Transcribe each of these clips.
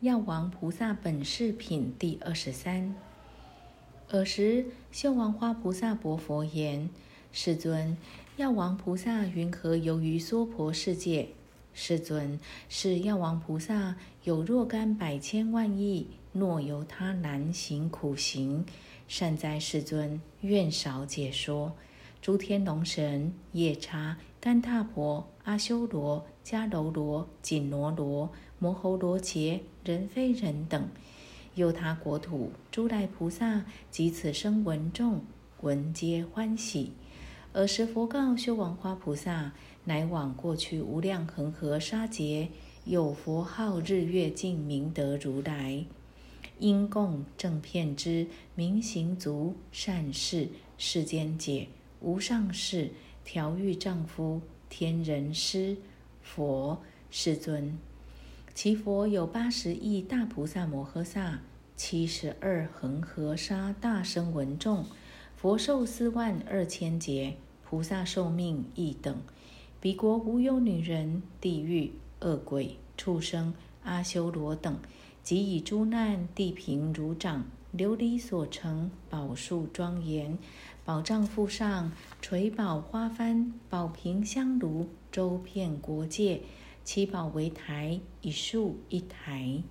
药王菩萨本事品第二十三。尔时，秀王花菩萨薄佛言：“世尊，药王菩萨云何游于娑婆世界？”世尊，是药王菩萨有若干百千万亿，若由他难行苦行。善哉，世尊，愿少解说。诸天龙神、夜叉、干闼婆、阿修罗、迦楼罗、紧罗罗。摩吼罗伽、人非人等，佑他国土诸来菩萨及此生闻众，闻皆欢喜。尔时佛告修王花菩萨：乃往过去无量恒河沙劫，有佛号日月净明德如来，因供正片之明行足善事世间解无上士调御丈夫天人师佛世尊。其佛有八十亿大菩萨摩诃萨，七十二恒河沙大声闻众，佛寿四万二千劫，菩萨寿命一等。彼国无有女人、地狱、恶鬼、畜生、阿修罗等，即以诸难地平如掌，琉璃所成宝树庄严，宝藏覆上，垂宝花幡，宝瓶香炉，周遍国界。七宝为台，一树一台。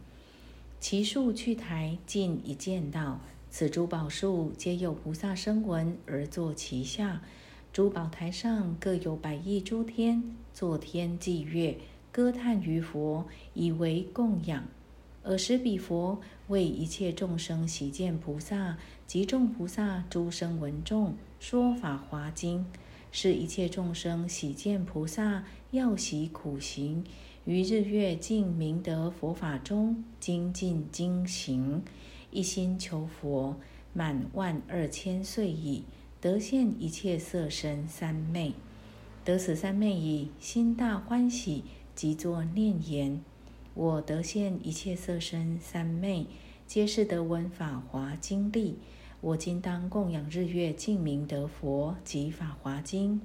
其树去台，尽一见到。此诸宝树皆有菩萨声闻而坐其下。诸宝台上各有百亿诸天，作天祭月，歌叹于佛，以为供养。尔时彼佛为一切众生喜见菩萨及众菩萨诸声闻众说法华经。是一切众生喜见菩萨，要习苦行，于日月净明德佛法中精进精行，一心求佛，满万二千岁矣，得现一切色身三昧。得此三昧已，心大欢喜，即作念言：我得现一切色身三昧，皆是得闻法华经力。我今当供养日月净明德佛及法华经。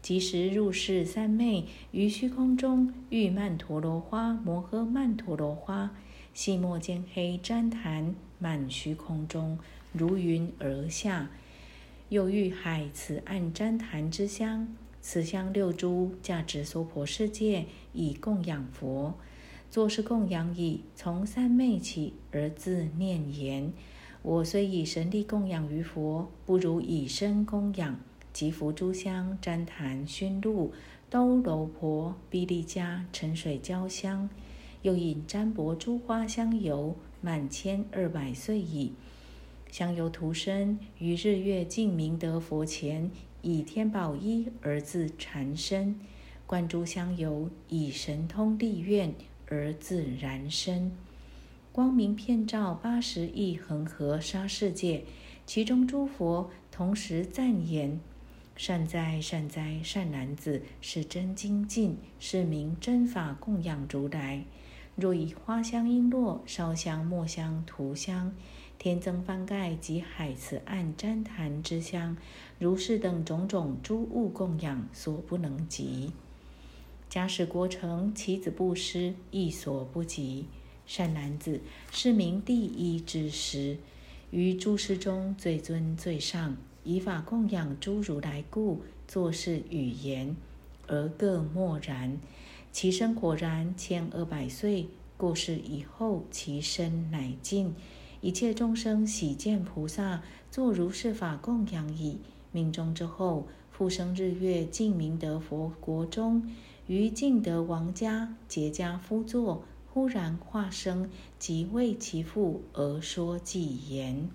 即时入世三昧，于虚空中遇曼陀罗花，摩诃曼陀罗花，细末间黑旃檀满虚空中，如云而下。又遇海此岸旃檀之香，此香六株价值娑婆世界，以供养佛。作是供养已，从三昧起而自念言。我虽以神力供养于佛，不如以身供养。即服诸香、旃檀、熏露、兜楼婆、毗利迦、沉水焦香，又引占卜诸花香油，满千二百岁矣。香油涂身于日月净明德佛前，以天宝衣而自缠身，灌诸香油，以神通力愿而自然生。光明遍照八十亿恒河沙世界，其中诸佛同时赞言：“善哉，善哉，善男子，是真精进，是名真法供养如来。若以花香、璎珞、烧香、墨香、涂香、天增幡盖及海慈岸旃檀之香，如是等种种诸物供养，所不能及。假使国成，其子布施，亦所不及。”善男子，是名第一之师，于诸师中最尊最上，以法供养诸如来故，作是语言，而各默然。其身果然千二百岁，过世以后，其身乃尽。一切众生喜见菩萨，作如是法供养已。命中之后，复生日月净明德佛国中，于净德王家结家夫座。忽然化生，即为其父而说偈言：“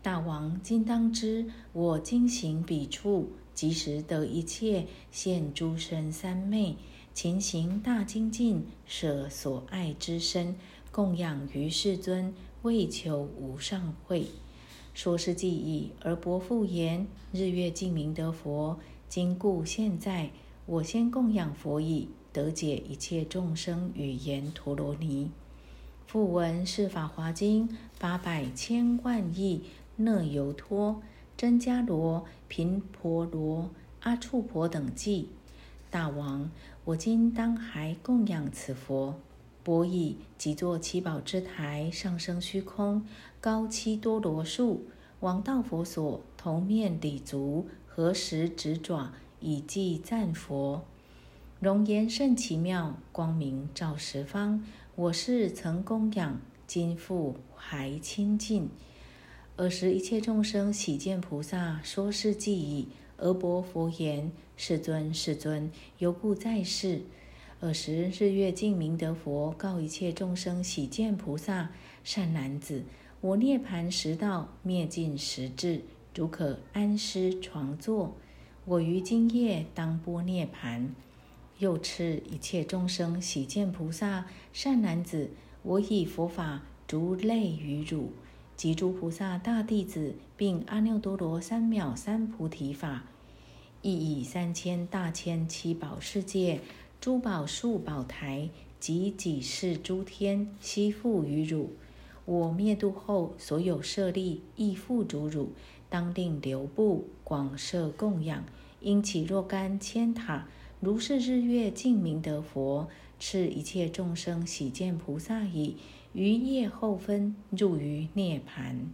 大王今当知，我今行彼处，即时得一切，现诸身三昧，勤行大精进，舍所爱之身，供养于世尊，为求无上慧。说是记忆，而伯父言：日月净明得佛，今故现在，我先供养佛已。”得解一切众生语言陀罗尼，复闻是法华经八百千万亿那由托真迦罗频婆罗阿处婆等记。大王，我今当还供养此佛。钵椅即作七宝之台，上升虚空，高七多罗树。王道佛所，头面礼足，合十指爪，以祭赞佛。容颜甚奇妙，光明照十方。我是曾供养，今复还清净。尔时一切众生喜见菩萨，说是记矣。而薄佛言：“世尊，世尊，犹故在世。”尔时日月净明德佛告一切众生喜见菩萨：“善男子，我涅盘十道灭尽十智，如可安师床坐。我于今夜当波涅盘。”又赐一切众生喜见菩萨：“善男子，我以佛法如类于汝，及诸菩萨大弟子，并阿耨多罗三藐三菩提法，亦以三千大千七宝世界。”珠宝树宝台及几世诸天悉付于汝。我灭度后，所有舍利亦复诸汝。当令流布广设供养，因起若干千塔，如是日月净明德佛，赐一切众生喜见菩萨已。于夜后分入于涅盘。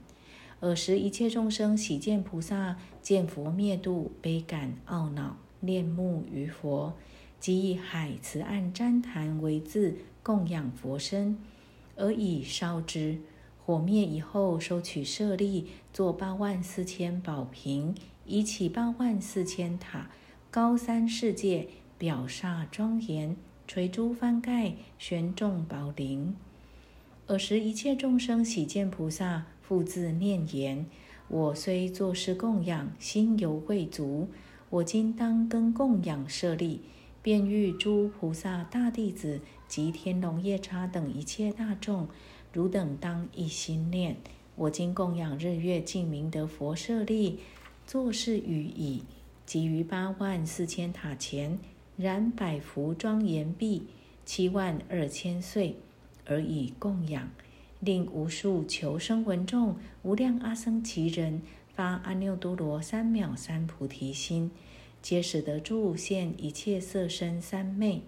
尔时一切众生喜见菩萨，见佛灭度，悲感懊恼，恋慕于佛。即以海慈岸旃檀为字供养佛身，而以烧之。火灭以后，收取舍利，作八万四千宝瓶，以起八万四千塔，高三世界，表刹庄严，垂珠翻盖，悬众宝铃。尔时一切众生喜见菩萨，复自念言：我虽作是供养，心犹未足，我今当更供养舍利。便欲诸菩萨大弟子及天龙夜叉等一切大众，汝等当一心念：我今供养日月净明德佛舍利，作是语已。即于八万四千塔前，燃百福庄严毕七万二千岁，而以供养，令无数求生闻众、无量阿僧祇人发阿耨多罗三藐三菩提心。皆使得诸现一切色身三昧。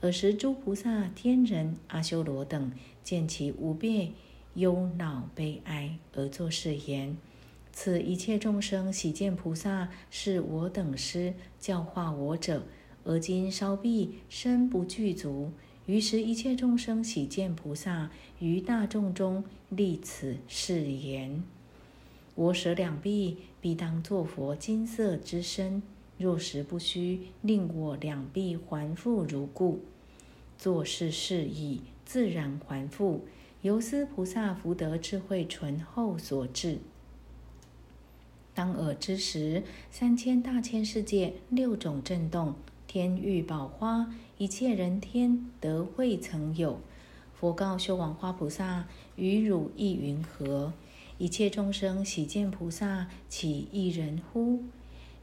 尔时诸菩萨、天人、阿修罗等见其无变忧恼悲哀，而作是言：此一切众生喜见菩萨是我等师教化我者，而今稍毕身不具足。于是，一切众生喜见菩萨于大众中立此誓言：我舍两臂，必当作佛金色之身。若实不虚，令我两臂还复如故。作事事已，自然还复。由斯菩萨福德智慧醇厚所致。当尔之时，三千大千世界六种震动，天欲宝花，一切人天得未曾有。佛告修王花菩萨：与汝意云何？一切众生喜见菩萨，岂一人乎？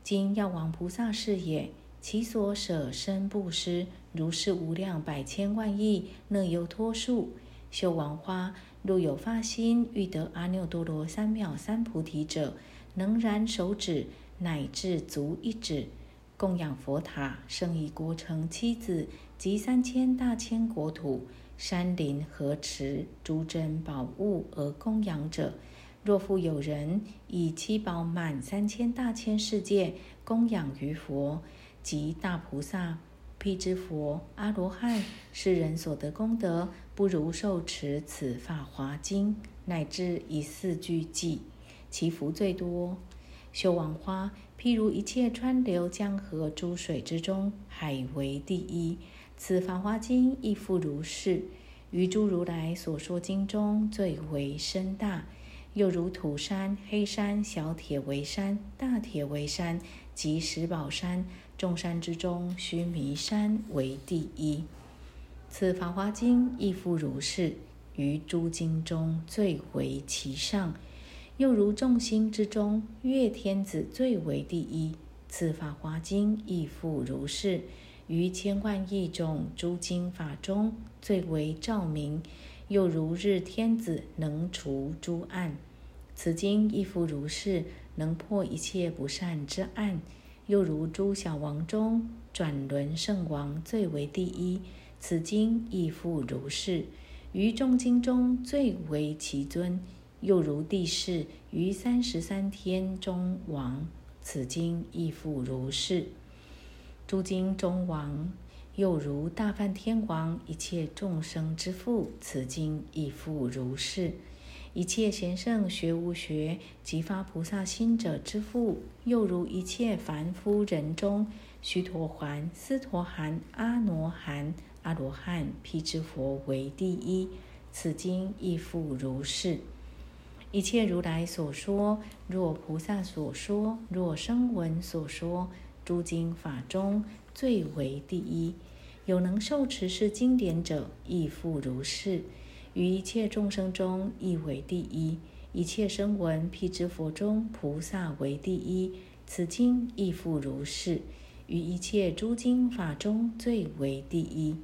今药王菩萨是也，其所舍身布施，如是无量百千万亿那由托树。修王花，若有发心欲得阿耨多罗三藐三菩提者，能燃手指，乃至足一指，供养佛塔，生以国城妻子及三千大千国土、山林河池诸珍宝物而供养者。若复有人以七宝满三千大千世界供养于佛及大菩萨、辟支佛、阿罗汉，世人所得功德，不如受持此法华经，乃至以四句偈，其福最多。修王花，譬如一切川流江河诸水之中，海为第一。此法华经亦复如是。于诸如来所说经中，最为深大。又如土山、黑山、小铁围山、大铁围山及石宝山，众山之中，须弥山为第一。此《法华经》亦复如是，于诸经中最为其上。又如众星之中，月天子最为第一。此《法华经》亦复如是，于千万亿种诸经法中最为照明。又如日天子能除诸暗，此经亦复如是，能破一切不善之暗。又如诸小王中，转轮圣王最为第一，此经亦复如是。于众经中最为其尊，又如地势于三十三天中王，此经亦复如是。诸经中王，又如大梵天王，一切众生之父，此经亦复如是。一切贤圣学无学，即发菩萨心者之父，又如一切凡夫人中，须陀洹、斯陀含、阿罗含。阿罗汉、辟支佛为第一，此经亦复如是。一切如来所说，若菩萨所说，若声闻所说，诸经法中最为第一。有能受持是经典者，亦复如是。于一切众生中，亦为第一。一切声闻辟支佛中，菩萨为第一，此经亦复如是。于一切诸经法中，最为第一。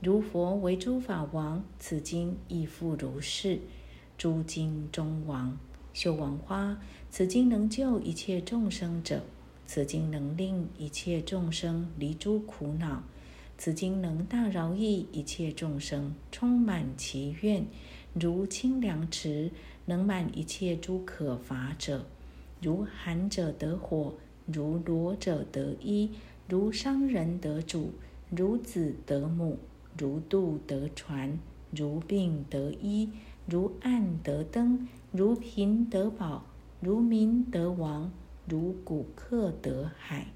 如佛为诸法王，此经亦复如是。诸经中王，修王花，此经能救一切众生者，此经能令一切众生离诸苦恼，此经能大饶益一切众生，充满其愿，如清凉池，能满一切诸可乏者。如寒者得火，如裸者得衣，如商人得主，如子得母。如渡得船，如病得医，如暗得灯，如贫得宝，如民得王，如古客得海，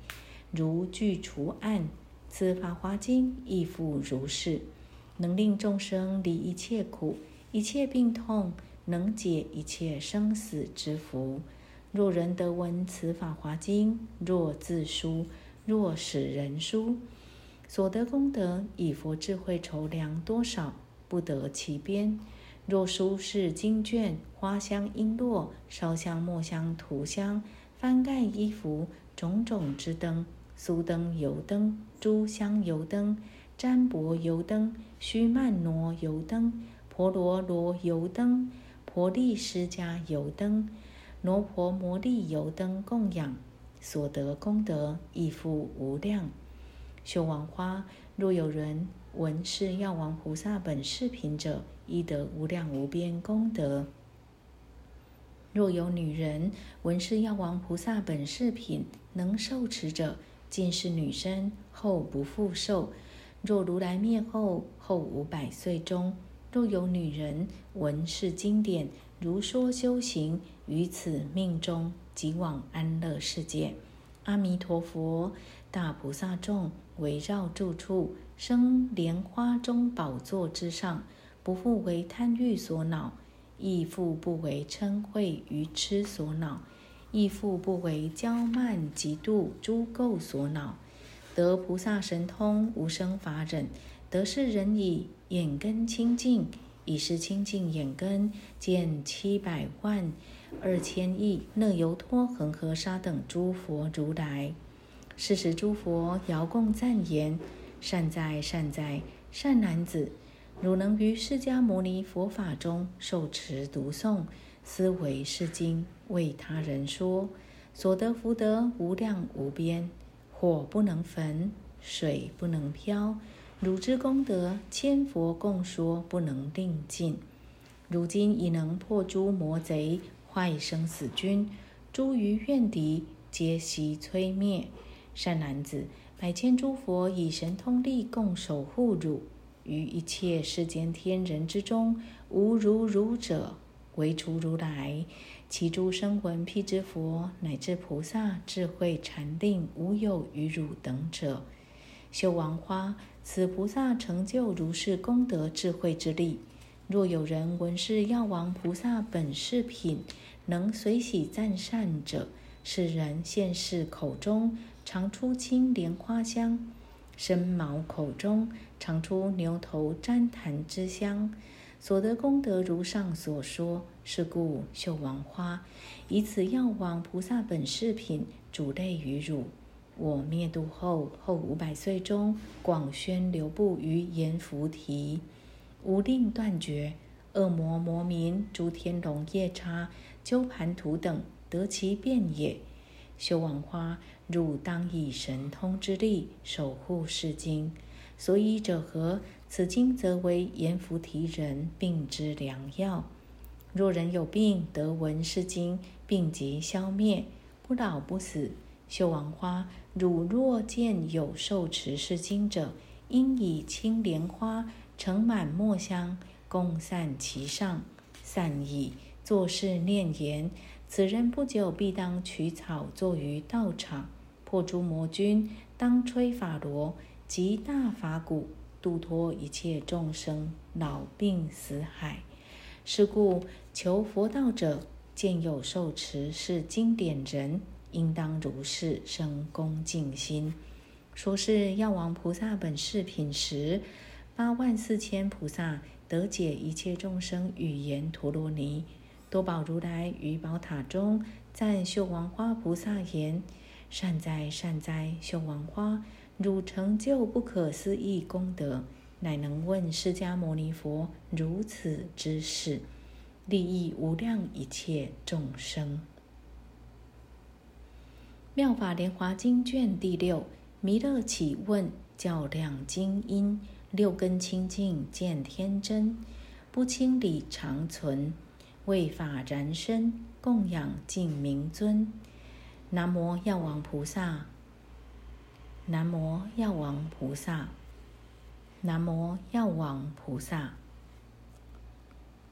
如具除暗。此法华经亦复如是，能令众生离一切苦、一切病痛，能解一切生死之福。若人得闻此法华经，若自书，若使人书。所得功德，以佛智慧筹量多少，不得其边。若书是经卷、花香、璎珞、烧香、墨香、涂香、翻盖衣服、种种之灯、酥灯、油灯、诸香油灯、占卜油灯、须曼罗油灯、婆罗罗油灯、婆利施迦油灯、罗婆摩利油灯供养，所得功德亦复无量。修王花，若有人闻是药王菩萨本视频者，亦得无量无边功德。若有女人闻是药王菩萨本视频能受持者，尽是女身，后不复受。若如来灭后，后五百岁中，若有女人闻是经典，如说修行，于此命中即往安乐世界。阿弥陀佛，大菩萨众。围绕住处，生莲花中宝座之上，不复为贪欲所恼，亦复不为嗔恚愚痴所恼，亦复不为骄慢嫉妒诸垢所恼。得菩萨神通，无生法忍，得是人以。眼根清净，以是清净眼根，见七百万二千亿那由托恒河沙等诸佛如来。是时，诸佛遥共赞言：“善哉，善哉，善男子！汝能于释迦牟尼佛法中受持读诵，思维是经，为他人说，所得福德无量无边。火不能焚，水不能漂，汝之功德，千佛共说，不能令尽。如今已能破诸魔贼，坏生死军，诸余怨敌，皆悉摧灭。”善男子，百千诸佛以神通力共守护汝，于一切世间天人之中，无如汝者，唯除如来。其诸声闻辟支佛，乃至菩萨智慧禅定，无有于汝等者。修王花，此菩萨成就如是功德智慧之力。若有人闻是药王菩萨本事品，能随喜赞善者，是人现世口中。常出青莲花香，身毛口中常出牛头旃檀之香，所得功德如上所说。是故秀王花以此药王菩萨本事品主类于汝。我灭度后后五百岁中，广宣流布于阎浮提，无令断绝。恶魔魔民诸天龙夜叉鸠盘荼等得其便也。修王花，汝当以神通之力守护是经。所以者何？此经则为阎浮提人病之良药。若人有病，得闻是经，病即消灭，不老不死。绣王花，汝若见有受持是经者，应以青莲花盛满墨香，供散其上。散矣，作是念言：此人不久必当取草坐于道场，破诸魔君，当吹法螺，及大法鼓，度脱一切众生老病死海。是故求佛道者，见有受持是经典人。应当如是生恭敬心。说是药王菩萨本是品时，八万四千菩萨得解一切众生语言陀罗尼。多宝如来于宝塔中赞绣王花菩萨言：“善哉善哉，绣王花，汝成就不可思议功德，乃能问释迦牟尼佛如此之事，利益无量一切众生。”《妙法莲华经》卷第六，弥勒起问较量精音，六根清净见天真，不清理常存，为法燃身，供养净明尊。南无药王菩萨，南无药王菩萨，南无药王菩萨。